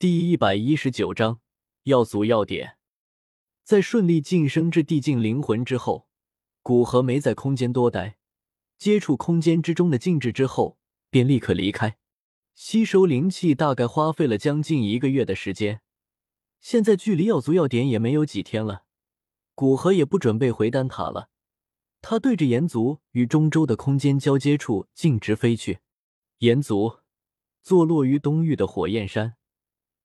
第一百一十九章药族要点。在顺利晋升至地境灵魂之后，古河没在空间多待，接触空间之中的静止之后，便立刻离开，吸收灵气。大概花费了将近一个月的时间。现在距离药族要点也没有几天了，古河也不准备回丹塔了。他对着炎族与中州的空间交接处径直飞去。炎族坐落于东域的火焰山。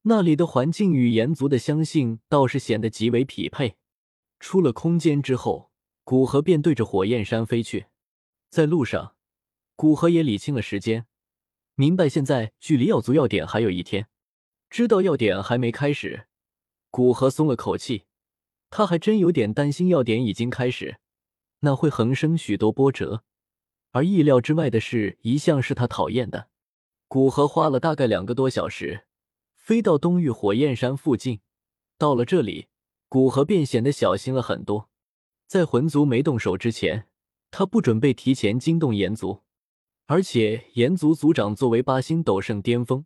那里的环境与炎族的相性倒是显得极为匹配。出了空间之后，古河便对着火焰山飞去。在路上，古河也理清了时间，明白现在距离耀族要点还有一天。知道要点还没开始，古河松了口气。他还真有点担心要点已经开始，那会横生许多波折。而意料之外的事，一向是他讨厌的。古河花了大概两个多小时。飞到东域火焰山附近，到了这里，古河便显得小心了很多。在魂族没动手之前，他不准备提前惊动炎族。而且，炎族族长作为八星斗圣巅峰，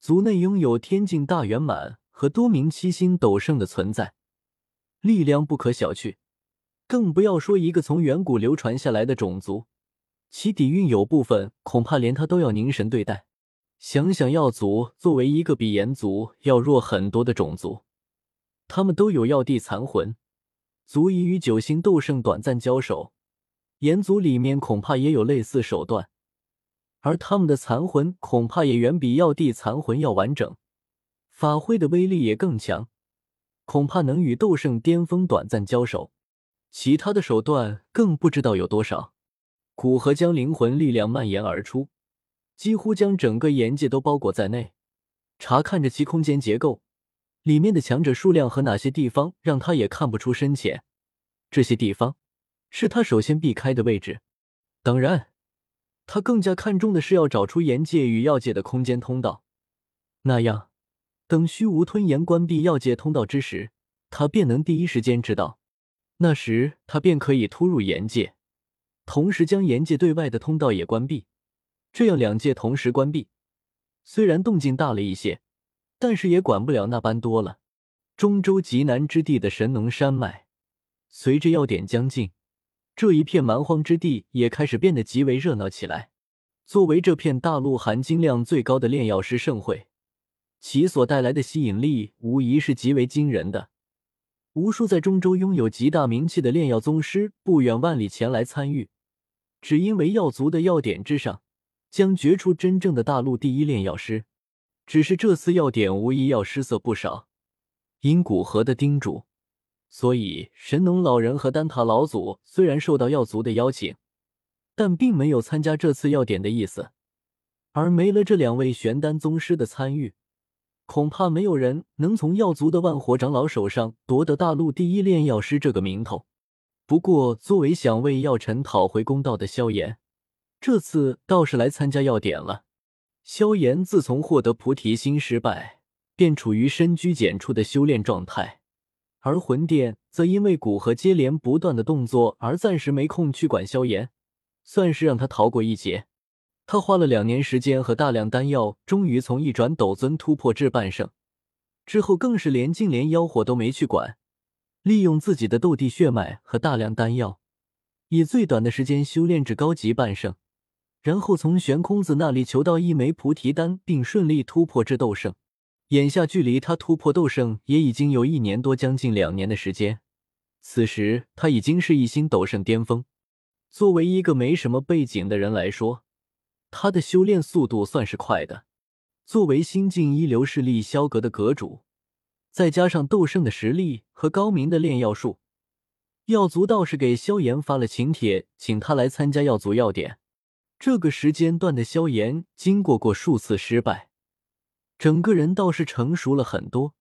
族内拥有天境大圆满和多名七星斗圣的存在，力量不可小觑。更不要说一个从远古流传下来的种族，其底蕴有部分恐怕连他都要凝神对待。想想药族作为一个比炎族要弱很多的种族，他们都有药帝残魂，足以与九星斗圣短暂交手。炎族里面恐怕也有类似手段，而他们的残魂恐怕也远比药帝残魂要完整，法会的威力也更强，恐怕能与斗圣巅峰短暂交手。其他的手段更不知道有多少。古河将灵魂力量蔓延而出。几乎将整个岩界都包裹在内，查看着其空间结构，里面的强者数量和哪些地方让他也看不出深浅。这些地方是他首先避开的位置。当然，他更加看重的是要找出岩界与药界的空间通道。那样，等虚无吞炎关闭药界通道之时，他便能第一时间知道。那时，他便可以突入岩界，同时将岩界对外的通道也关闭。这样两界同时关闭，虽然动静大了一些，但是也管不了那般多了。中州极南之地的神农山脉，随着要点将近，这一片蛮荒之地也开始变得极为热闹起来。作为这片大陆含金量最高的炼药师盛会，其所带来的吸引力无疑是极为惊人的。无数在中州拥有极大名气的炼药宗师不远万里前来参与，只因为药族的要点之上。将决出真正的大陆第一炼药师，只是这次要点无疑要失色不少。因古河的叮嘱，所以神农老人和丹塔老祖虽然受到药族的邀请，但并没有参加这次要点的意思。而没了这两位玄丹宗师的参与，恐怕没有人能从药族的万火长老手上夺得大陆第一炼药师这个名头。不过，作为想为药尘讨回公道的萧炎。这次倒是来参加要点了。萧炎自从获得菩提心失败，便处于深居简出的修炼状态，而魂殿则因为古河接连不断的动作而暂时没空去管萧炎，算是让他逃过一劫。他花了两年时间和大量丹药，终于从一转斗尊突破至半圣，之后更是连净莲妖火都没去管，利用自己的斗帝血脉和大量丹药，以最短的时间修炼至高级半圣。然后从悬空子那里求到一枚菩提丹，并顺利突破至斗圣。眼下距离他突破斗圣也已经有一年多，将近两年的时间。此时他已经是一星斗圣巅峰。作为一个没什么背景的人来说，他的修炼速度算是快的。作为新晋一流势力萧阁的阁主，再加上斗圣的实力和高明的炼药术，药族倒是给萧炎发了请帖，请他来参加药族要点。这个时间段的萧炎经过过数次失败，整个人倒是成熟了很多，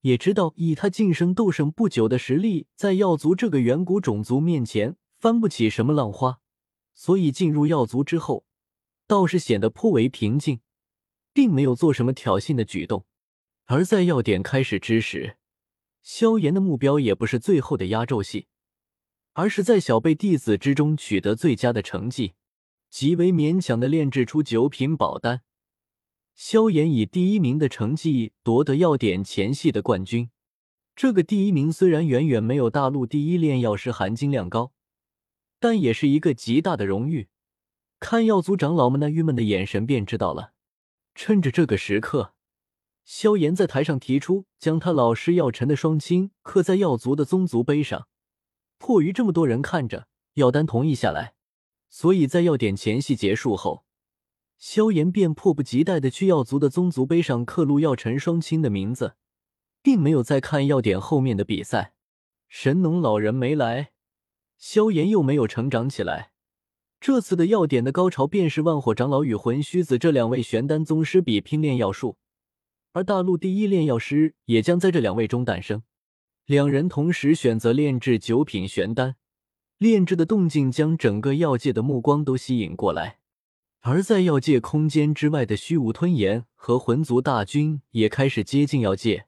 也知道以他晋升斗圣不久的实力，在药族这个远古种族面前翻不起什么浪花，所以进入药族之后，倒是显得颇为平静，并没有做什么挑衅的举动。而在要点开始之时，萧炎的目标也不是最后的压轴戏，而是在小辈弟子之中取得最佳的成绩。极为勉强的炼制出九品宝丹，萧炎以第一名的成绩夺得药典前系的冠军。这个第一名虽然远远没有大陆第一炼药师含金量高，但也是一个极大的荣誉。看药族长老们那郁闷的眼神，便知道了。趁着这个时刻，萧炎在台上提出将他老师药尘的双亲刻在药族的宗族碑上。迫于这么多人看着，药丹同意下来。所以在药典前戏结束后，萧炎便迫不及待的去药族的宗族碑上刻录药尘双亲的名字，并没有再看药典后面的比赛。神农老人没来，萧炎又没有成长起来。这次的药典的高潮，便是万火长老与魂虚子这两位玄丹宗师比拼炼药术，而大陆第一炼药师也将在这两位中诞生。两人同时选择炼制九品玄丹，炼制的动静将整个药界的目光都吸引过来。而在药界空间之外的虚无吞炎和魂族大军也开始接近药界。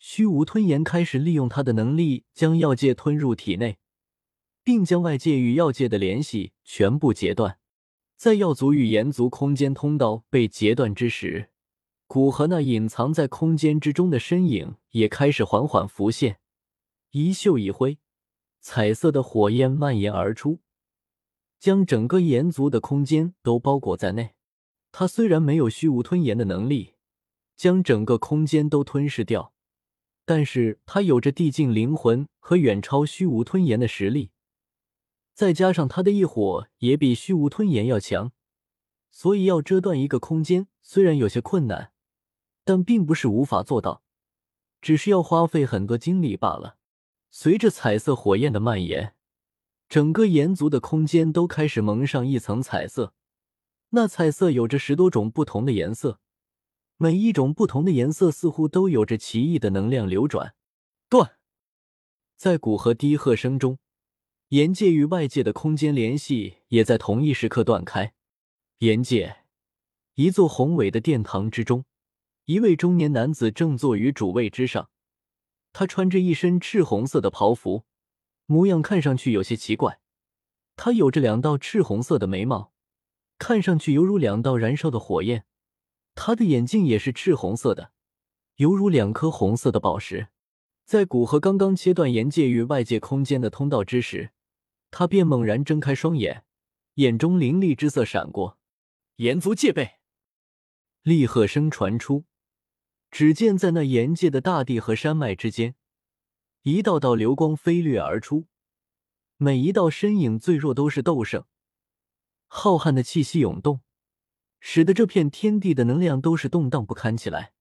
虚无吞炎开始利用他的能力将药界吞入体内。并将外界与药界的联系全部截断。在药族与炎族空间通道被截断之时，古河那隐藏在空间之中的身影也开始缓缓浮现。一袖一挥，彩色的火焰蔓延而出，将整个炎族的空间都包裹在内。他虽然没有虚无吞炎的能力，将整个空间都吞噬掉，但是他有着地境灵魂和远超虚无吞炎的实力。再加上他的异火也比虚无吞炎要强，所以要遮断一个空间虽然有些困难，但并不是无法做到，只是要花费很多精力罢了。随着彩色火焰的蔓延，整个炎族的空间都开始蒙上一层彩色。那彩色有着十多种不同的颜色，每一种不同的颜色似乎都有着奇异的能量流转。断，在古河低喝声中。岩界与外界的空间联系也在同一时刻断开。岩界，一座宏伟的殿堂之中，一位中年男子正坐于主位之上。他穿着一身赤红色的袍服，模样看上去有些奇怪。他有着两道赤红色的眉毛，看上去犹如两道燃烧的火焰。他的眼睛也是赤红色的，犹如两颗红色的宝石。在古河刚刚切断岩界与外界空间的通道之时。他便猛然睁开双眼，眼中凌厉之色闪过，炎族戒备！厉喝声传出，只见在那岩界的大地和山脉之间，一道道流光飞掠而出，每一道身影最弱都是斗圣，浩瀚的气息涌动，使得这片天地的能量都是动荡不堪起来。